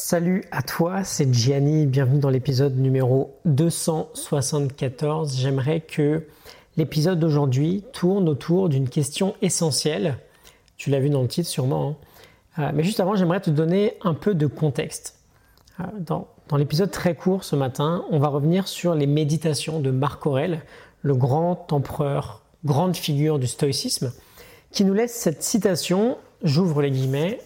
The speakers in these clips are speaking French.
Salut à toi, c'est Gianni, bienvenue dans l'épisode numéro 274. J'aimerais que l'épisode d'aujourd'hui tourne autour d'une question essentielle. Tu l'as vu dans le titre sûrement. Hein. Euh, mais juste avant, j'aimerais te donner un peu de contexte. Euh, dans, dans l'épisode très court ce matin, on va revenir sur les méditations de Marc Aurèle, le grand empereur, grande figure du stoïcisme, qui nous laisse cette citation, j'ouvre les guillemets,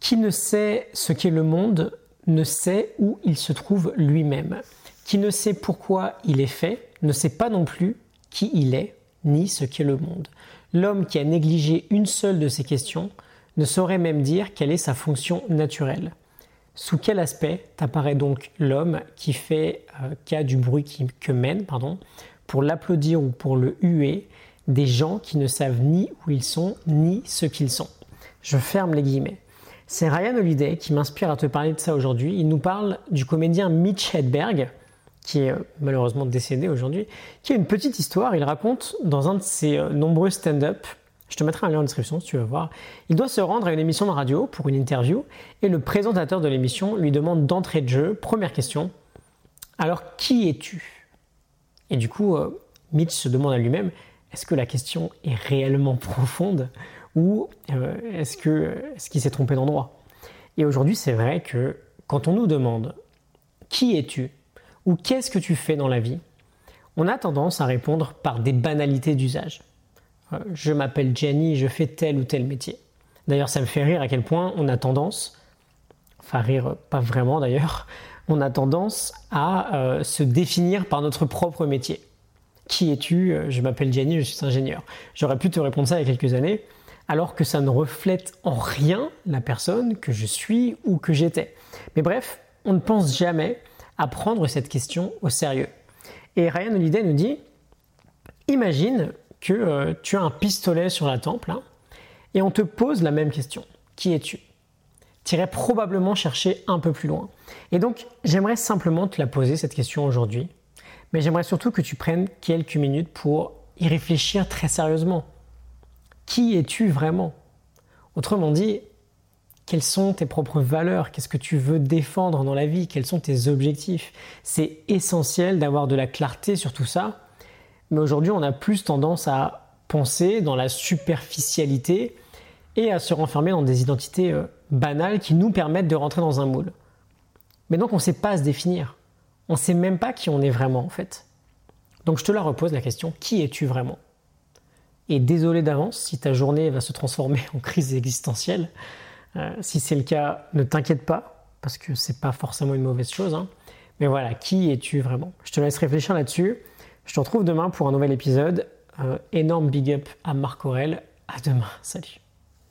qui ne sait ce qu'est le monde ne sait où il se trouve lui-même. Qui ne sait pourquoi il est fait ne sait pas non plus qui il est ni ce qu'est le monde. L'homme qui a négligé une seule de ces questions ne saurait même dire quelle est sa fonction naturelle. Sous quel aspect apparaît donc l'homme qui fait euh, cas du bruit que mène pardon, pour l'applaudir ou pour le huer des gens qui ne savent ni où ils sont ni ce qu'ils sont? Je ferme les guillemets. C'est Ryan Holiday qui m'inspire à te parler de ça aujourd'hui. Il nous parle du comédien Mitch Hedberg, qui est euh, malheureusement décédé aujourd'hui, qui a une petite histoire. Il raconte dans un de ses euh, nombreux stand-up, je te mettrai un lien en description si tu veux voir, il doit se rendre à une émission de radio pour une interview et le présentateur de l'émission lui demande d'entrée de jeu, première question, alors qui es-tu? Et du coup, euh, Mitch se demande à lui-même, est-ce que la question est réellement profonde? Ou euh, est-ce qu'il s'est trompé d'endroit? Et aujourd'hui, c'est vrai que quand on nous demande qui es-tu? Ou qu'est-ce que tu fais dans la vie, on a tendance à répondre par des banalités d'usage. Euh, je m'appelle Jenny, je fais tel ou tel métier. D'ailleurs, ça me fait rire à quel point on a tendance, enfin rire pas vraiment d'ailleurs, on a tendance à euh, se définir par notre propre métier. Qui es-tu? Je m'appelle Jenny, je suis ingénieur. J'aurais pu te répondre ça il y a quelques années alors que ça ne reflète en rien la personne que je suis ou que j'étais. Mais bref, on ne pense jamais à prendre cette question au sérieux. Et Ryan Holiday nous dit, imagine que euh, tu as un pistolet sur la tempe là, et on te pose la même question. Qui es-tu? Tu irais probablement chercher un peu plus loin. Et donc, j'aimerais simplement te la poser cette question aujourd'hui, mais j'aimerais surtout que tu prennes quelques minutes pour y réfléchir très sérieusement. Qui es-tu vraiment? Autrement dit, quelles sont tes propres valeurs? Qu'est-ce que tu veux défendre dans la vie? Quels sont tes objectifs? C'est essentiel d'avoir de la clarté sur tout ça. Mais aujourd'hui, on a plus tendance à penser dans la superficialité et à se renfermer dans des identités euh, banales qui nous permettent de rentrer dans un moule. Mais donc on ne sait pas se définir. On ne sait même pas qui on est vraiment en fait. Donc je te la repose la question, qui es-tu vraiment? Et désolé d'avance si ta journée va se transformer en crise existentielle. Euh, si c'est le cas, ne t'inquiète pas, parce que c'est pas forcément une mauvaise chose. Hein. Mais voilà, qui es-tu vraiment? Je te laisse réfléchir là-dessus. Je te retrouve demain pour un nouvel épisode. Énorme big up à Marc Aurel. À demain. Salut.